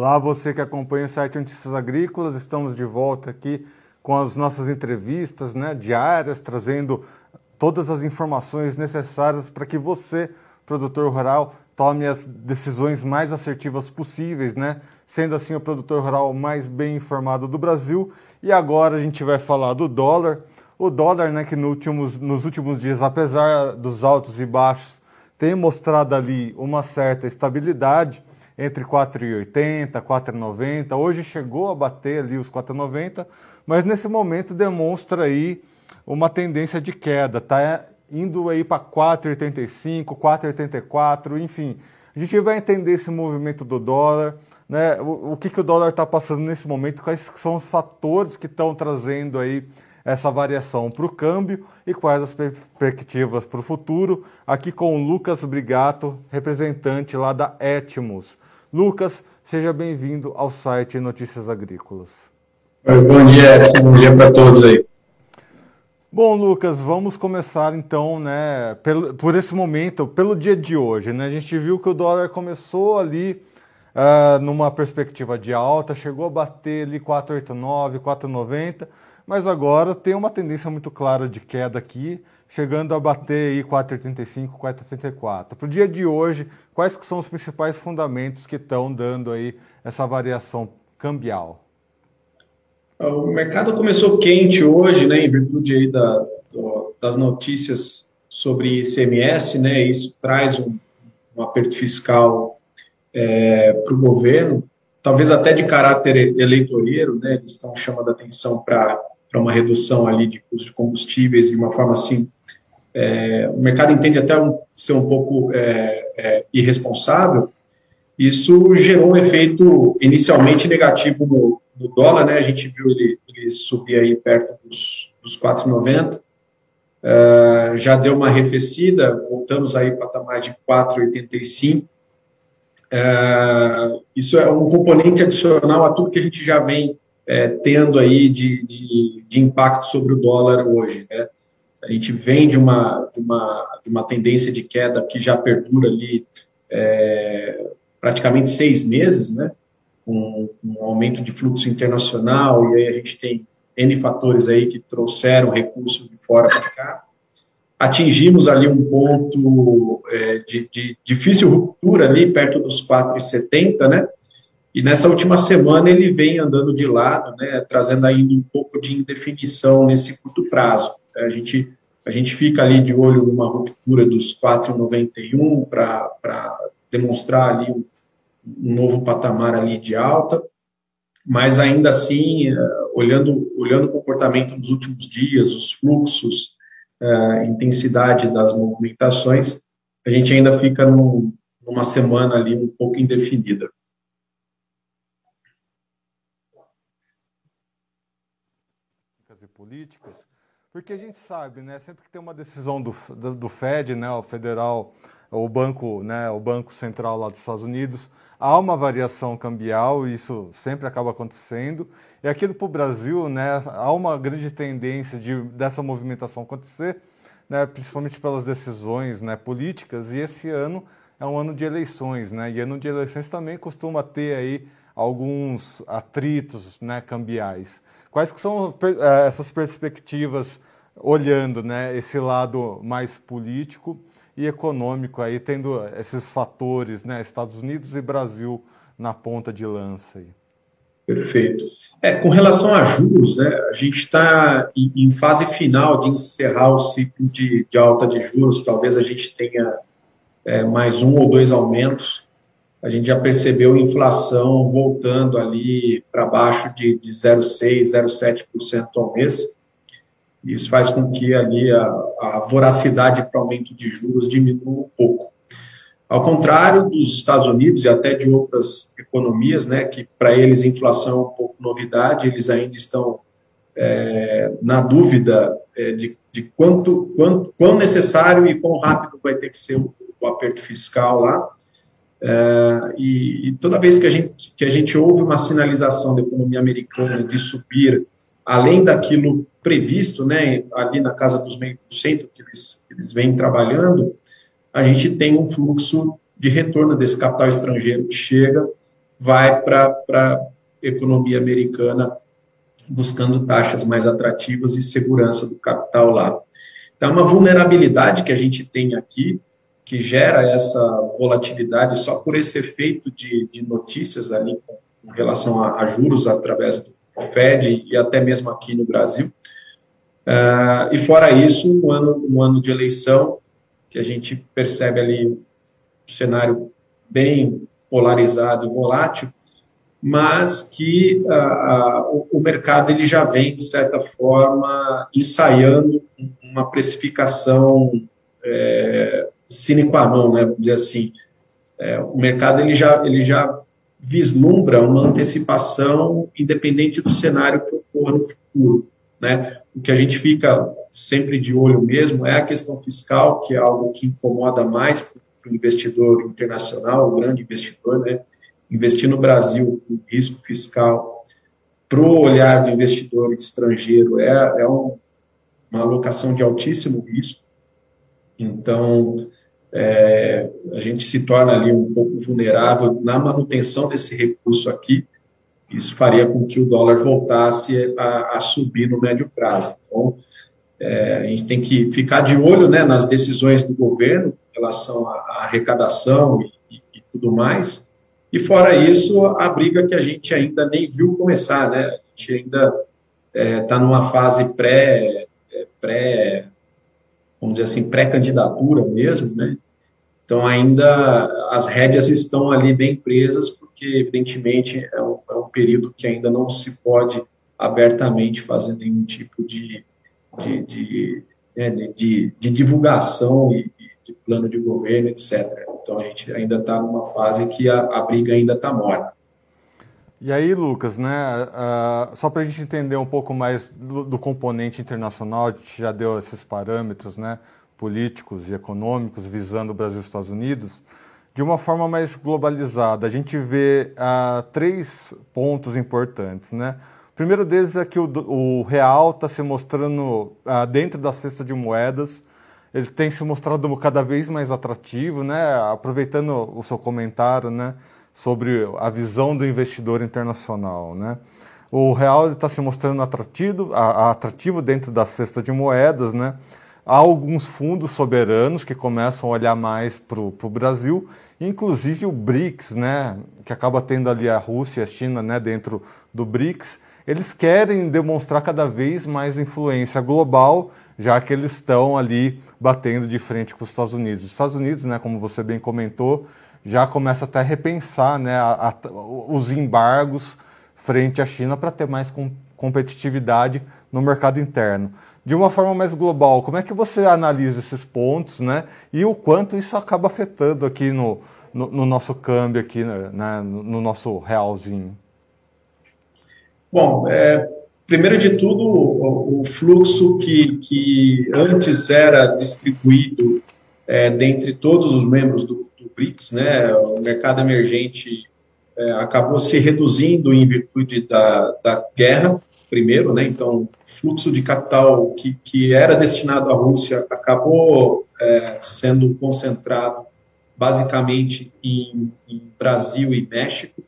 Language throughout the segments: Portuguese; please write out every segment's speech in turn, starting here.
Olá, você que acompanha o site Notícias Agrícolas, estamos de volta aqui com as nossas entrevistas né, diárias, trazendo todas as informações necessárias para que você, produtor rural, tome as decisões mais assertivas possíveis, né? Sendo assim o produtor rural mais bem informado do Brasil. E agora a gente vai falar do dólar. O dólar, né, que no últimos, nos últimos dias, apesar dos altos e baixos, tem mostrado ali uma certa estabilidade entre 4,80, 4,90. Hoje chegou a bater ali os 4,90, mas nesse momento demonstra aí uma tendência de queda, tá indo aí para 4,85, 4,84, enfim. A gente vai entender esse movimento do dólar, né? O, o que, que o dólar está passando nesse momento, quais são os fatores que estão trazendo aí essa variação para o câmbio e quais as perspectivas para o futuro. Aqui com o Lucas Brigato, representante lá da Etmos. Lucas, seja bem-vindo ao site Notícias Agrícolas. Bom dia, Edson. Bom dia para todos aí. Bom, Lucas, vamos começar então, né, pelo, por esse momento, pelo dia de hoje, né? A gente viu que o dólar começou ali uh, numa perspectiva de alta, chegou a bater ali 4,89, 4,90, mas agora tem uma tendência muito clara de queda aqui chegando a bater aí 4,85, 4,84. Para o dia de hoje, quais que são os principais fundamentos que estão dando aí essa variação cambial? O mercado começou quente hoje, né, em virtude aí da, do, das notícias sobre ICMS, né, isso traz um, um aperto fiscal é, para o governo, talvez até de caráter eleitoreiro, né, eles estão chamando a atenção para uma redução ali de custos de combustíveis de uma forma assim é, o mercado entende até um, ser um pouco é, é, irresponsável, isso gerou um efeito inicialmente negativo no, no dólar, né? A gente viu ele, ele subir aí perto dos, dos 4,90, é, já deu uma arrefecida, voltamos aí para patamar de 4,85. É, isso é um componente adicional a tudo que a gente já vem é, tendo aí de, de, de impacto sobre o dólar hoje, né? A gente vem de uma, de uma, de uma tendência de queda que já perdura ali é, praticamente seis meses, né? Um, um, aumento de fluxo internacional, e aí a gente tem N fatores aí que trouxeram recursos de fora para cá. Atingimos ali um ponto é, de, de, difícil ruptura ali, perto dos 4,70, né? E nessa última semana ele vem andando de lado, né, trazendo ainda um pouco de indefinição nesse curto prazo. A gente, a gente fica ali de olho numa ruptura dos 4,91 para demonstrar ali um, um, novo patamar ali de alta, mas ainda assim, eh, olhando, olhando o comportamento dos últimos dias, os fluxos, a eh, intensidade das movimentações, a gente ainda fica num, numa semana ali um pouco indefinida. políticas porque a gente sabe, né, sempre que tem uma decisão do, do, Fed, né, o federal, o banco, né, o banco central lá dos Estados Unidos, há uma variação cambial, e isso sempre acaba acontecendo. E aqui para o Brasil, né, há uma grande tendência de dessa movimentação acontecer, né, principalmente pelas decisões, né, políticas. E esse ano é um ano de eleições, né, e ano de eleições também costuma ter aí alguns atritos, né, cambiais. Quais que são eh, essas perspectivas olhando né, esse lado mais político e econômico aí, tendo esses fatores, né, Estados Unidos e Brasil na ponta de lança aí? Perfeito. É, com relação a juros, né, a gente está em, fase final de encerrar o ciclo de, de alta de juros. Talvez a gente tenha é, mais um ou dois aumentos a gente já percebeu inflação voltando ali para baixo de, de 0,6%, 0,7% ao mês. Isso faz com que ali a, a voracidade para aumento de juros diminua um pouco. Ao contrário dos Estados Unidos e até de outras economias, né, que para eles inflação é um pouco novidade, eles ainda estão é, na dúvida é, de, de quanto, quanto, quão necessário e quão rápido vai ter que ser o, o aperto fiscal lá. É, e, e, toda vez que a, gente, que a gente ouve uma sinalização da economia americana de subir além daquilo previsto, né, ali na casa dos meio por cento que eles, que eles vêm trabalhando, a gente tem um fluxo de retorno desse capital estrangeiro que chega vai para a economia americana buscando taxas mais atrativas e segurança do capital lá. Então, é uma vulnerabilidade que a gente tem aqui, que gera essa volatilidade só por esse efeito de, de notícias ali com, relação a, a, juros através do Fed e até mesmo aqui no Brasil. Uh, e fora isso, um ano, um ano de eleição, que a gente percebe ali um cenário bem polarizado e volátil, mas que uh, o, mercado ele já vem, de certa forma, ensaiando uma precificação é, sine qua non, né, vamos dizer assim. É, o mercado ele já, ele já vislumbra uma antecipação independente do cenário que ocorra no futuro. Né? O que a gente fica sempre de olho mesmo é a questão fiscal, que é algo que incomoda mais para o investidor internacional, o grande investidor, né? investir no Brasil com risco fiscal para o olhar do investidor estrangeiro é, é um, uma alocação de altíssimo risco. Então, é, a gente se torna ali um pouco vulnerável na manutenção desse recurso aqui. Isso faria com que o dólar voltasse a, a subir no médio prazo. Então, é, a gente tem que ficar de olho né, nas decisões do governo em relação à, à arrecadação e, e, e tudo mais, e fora isso, a briga que a gente ainda nem viu começar, né? A gente ainda está é, tá numa fase pré, é, pré, vamos dizer assim, pré-candidatura mesmo, né? Então ainda as rédeas estão ali bem presas, porque evidentemente é um, é um período que ainda não se pode abertamente fazer nenhum tipo de, de, de, né, de, de divulgação e, de plano de governo, etc. Então a gente ainda está numa fase que a, a briga ainda está morta. E aí, Lucas, né, uh, só para a gente entender um pouco mais do, do, componente internacional, a gente já deu esses parâmetros né, políticos e econômicos visando o Brasil e os Estados Unidos, de uma forma mais globalizada, a gente vê uh, três pontos importantes. Né? O primeiro deles é que o, o real está se mostrando uh, dentro da cesta de moedas ele tem se mostrado cada vez mais atrativo, né? Aproveitando o seu comentário, né, sobre a visão do investidor internacional, né? O real está se mostrando atrativo, atrativo dentro da cesta de moedas, né? Há alguns fundos soberanos que começam a olhar mais para o Brasil, inclusive o BRICS, né, que acaba tendo ali a Rússia e a China né, dentro do BRICS, eles querem demonstrar cada vez mais influência global já que eles estão ali batendo de frente com os Estados Unidos. Os Estados Unidos, né, como você bem comentou, já começa até a repensar né, a, a, os embargos frente à China para ter mais com, competitividade no mercado interno. De uma forma mais global, como é que você analisa esses pontos né, e o quanto isso acaba afetando aqui no, no, no nosso câmbio, aqui, né, no, no nosso realzinho? Bom, é, primeiro de tudo, o, o fluxo que, que antes era distribuído é, dentre todos os membros do BRICS, né, o mercado emergente é, acabou se reduzindo em virtude da, da guerra, primeiro, né, então, fluxo de capital que, que era destinado à Rússia acabou é, sendo concentrado basicamente em, em Brasil e México,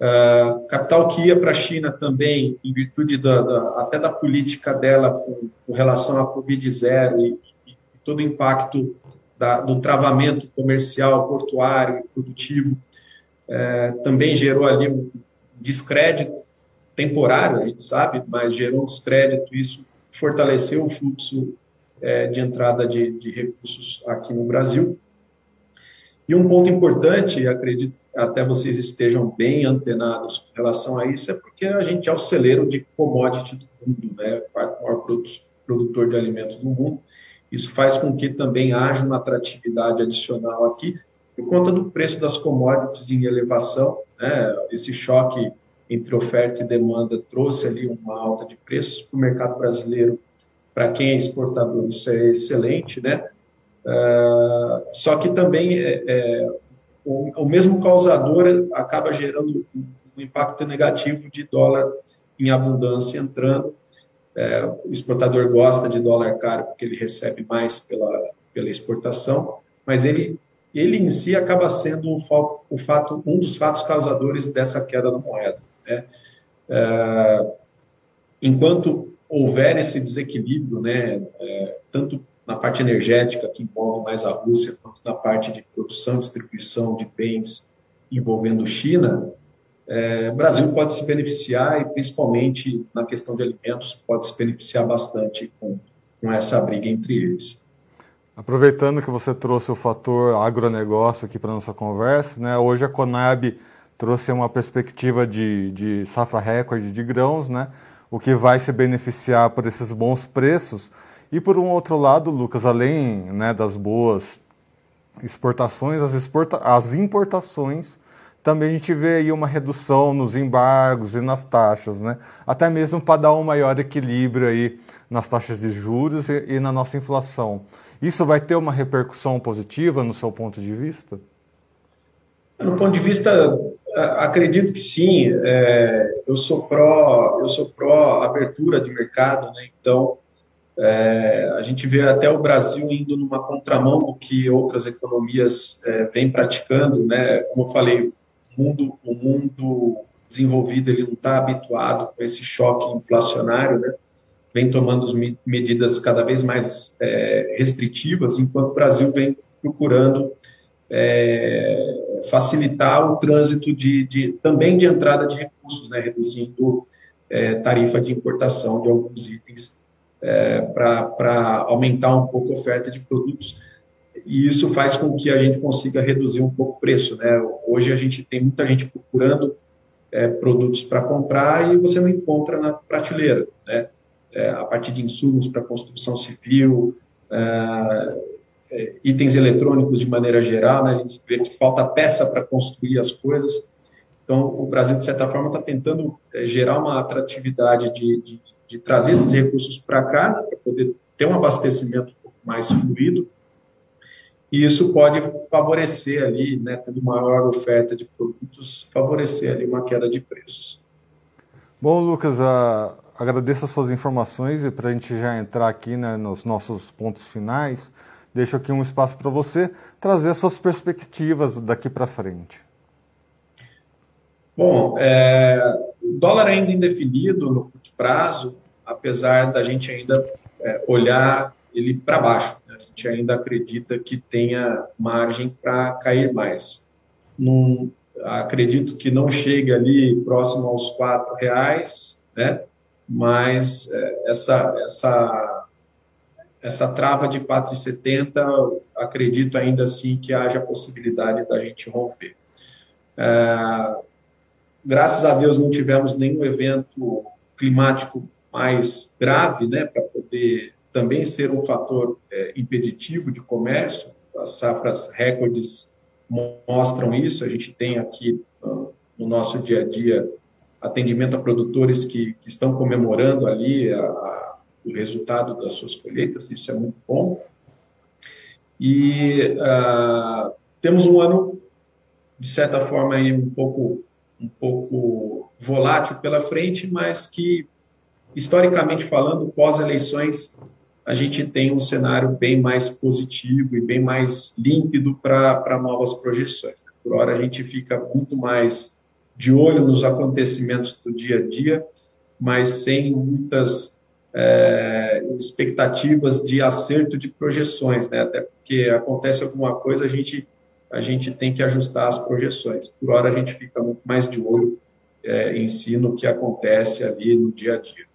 Uh, capital que ia para a China também, em virtude da, da, até da política dela com, com relação à Covid-0 e, e, todo o impacto da, do travamento comercial, portuário e produtivo, uh, também gerou ali um descrédito temporário, a gente sabe, mas gerou um descrédito, isso fortaleceu o fluxo uh, de entrada de, de recursos aqui no Brasil. E um ponto importante, acredito até vocês estejam bem antenados com relação a isso, é porque a gente é o celeiro de commodity do mundo, né? o quarto maior produtor de alimentos do mundo. Isso faz com que também haja uma atratividade adicional aqui, por conta do preço das commodities em elevação. Né? Esse choque entre oferta e demanda trouxe ali uma alta de preços para o mercado brasileiro. Para quem é exportador, isso é excelente, né? Uh, só que também é, é, o, o, mesmo causador acaba gerando um, impacto negativo de dólar em abundância entrando. É, o exportador gosta de dólar caro porque ele recebe mais pela, pela exportação, mas ele ele em si acaba sendo um, o fato, um dos fatos causadores dessa queda da moeda. Né? É, enquanto houver esse desequilíbrio, né, é, tanto na parte energética, que envolve mais a Rússia, quanto na parte de produção e distribuição de bens envolvendo China, é, o Brasil pode se beneficiar e, principalmente na questão de alimentos, pode se beneficiar bastante com, com essa briga entre eles. Aproveitando que você trouxe o fator agronegócio aqui para nossa conversa, né? hoje a Conab trouxe uma perspectiva de, de safra recorde de grãos, né? o que vai se beneficiar por esses bons preços. E por um outro lado, Lucas, além né, das boas exportações, as, exporta as importações, também a gente vê aí uma redução nos embargos e nas taxas, né? até mesmo para dar um maior equilíbrio aí nas taxas de juros e, e na nossa inflação. Isso vai ter uma repercussão positiva no seu ponto de vista? No ponto de vista, acredito que sim. É, eu sou pró, eu sou pró abertura de mercado, né? Então é, a gente vê até o Brasil indo numa contramão do que outras economias é, vêm praticando, né? Como eu falei, mundo, o mundo desenvolvido ele não está habituado com esse choque inflacionário, né? vem tomando medidas cada vez mais é, restritivas, enquanto o Brasil vem procurando é, facilitar o trânsito de, de, também de entrada de recursos, né, reduzindo é, tarifa de importação de alguns itens é, para aumentar um pouco a oferta de produtos. E isso faz com que a gente consiga reduzir um pouco o preço. Né? Hoje a gente tem muita gente procurando é, produtos para comprar e você não encontra na prateleira. Né? é, a partir de insumos para construção civil, é, é, itens eletrônicos de maneira geral, né? a gente vê que falta peça para construir as coisas. Então, o Brasil, de certa forma, está tentando é, gerar uma atratividade de, de, de trazer esses recursos para cá, para poder ter um abastecimento mais fluido, e isso pode favorecer ali, né, tendo maior oferta de produtos, favorecer ali uma queda de preços. Bom, Lucas, a, agradeço as suas informações e para a gente já entrar aqui né, nos nossos pontos finais, deixo aqui um espaço para você trazer as suas perspectivas daqui para frente. Bom, é, o dólar ainda indefinido no curto prazo, apesar da gente ainda é, olhar ele para baixo. Gente ainda acredita que tenha margem para cair mais. Num, acredito que não chegue ali próximo aos quatro reais, né? mas é, essa, essa, essa trava de 4,70, acredito ainda assim que haja possibilidade da gente romper. É, graças a Deus não tivemos nenhum evento climático mais grave, né, para poder também ser um fator é, impeditivo de comércio. As safras recordes mostram isso. A gente tem aqui no nosso dia a dia atendimento a produtores que, que estão comemorando ali a, a, o resultado das suas colheitas, isso é muito bom. E uh, temos um ano, de certa forma, um, pouco, um pouco volátil pela frente, mas que, historicamente falando, pós-eleições, a gente tem um cenário bem mais positivo e bem mais límpido para novas projeções. Por hora, a gente fica muito mais de olho nos acontecimentos do dia a dia, mas sem muitas é, expectativas de acerto de projeções, né? Até porque acontece alguma coisa, a gente a gente tem que ajustar as projeções. Por hora a gente fica muito mais de olho é, em si no que acontece ali no dia a dia.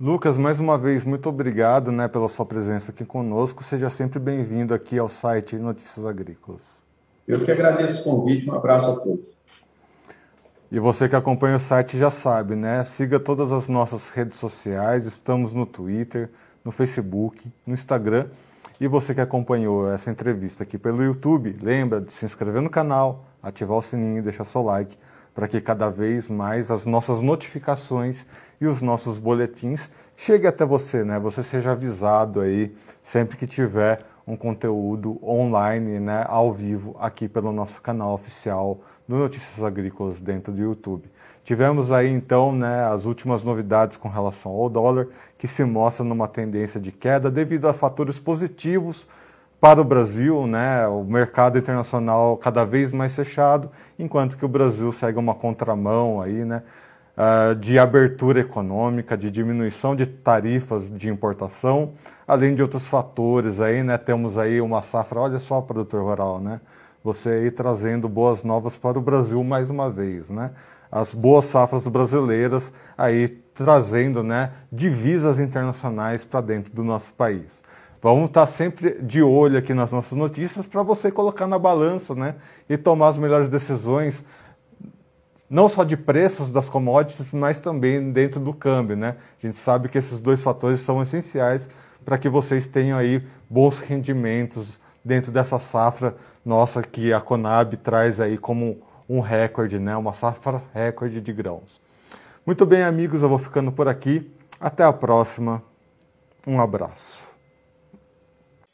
Lucas, mais uma vez, muito obrigado né, pela sua presença aqui conosco. Seja sempre bem-vindo aqui ao site Notícias Agrícolas. Eu que agradeço o convite. Um abraço a todos. E você que acompanha o site já sabe, né? Siga todas as nossas redes sociais, estamos no Twitter, no Facebook, no Instagram. E você que acompanhou essa entrevista aqui pelo YouTube, lembra de se inscrever no canal, ativar o sininho e deixar seu like para que cada vez mais as nossas notificações e os nossos boletins cheguem até você, né? Você seja avisado aí sempre que tiver um conteúdo online, né, ao vivo aqui pelo nosso canal oficial do Notícias Agrícolas dentro do YouTube. Tivemos aí então né, as últimas novidades com relação ao dólar, que se mostra numa tendência de queda devido a fatores positivos para o Brasil, né, o mercado internacional cada vez mais fechado, enquanto que o Brasil segue uma contramão aí, né, uh, de abertura econômica, de diminuição de tarifas de importação, além de outros fatores aí, né, temos aí uma safra, olha só, produtor rural, né, você aí trazendo boas novas para o Brasil mais uma vez, né, as boas safras brasileiras aí trazendo, né, divisas internacionais para dentro do nosso país. Vamos estar sempre de olho aqui nas nossas notícias para você colocar na balança né, e tomar as melhores decisões, não só de preços das commodities, mas também dentro do câmbio. Né? A gente sabe que esses dois fatores são essenciais para que vocês tenham aí bons rendimentos dentro dessa safra nossa que a Conab traz aí como um recorde, né? uma safra recorde de grãos. Muito bem, amigos, eu vou ficando por aqui. Até a próxima. Um abraço.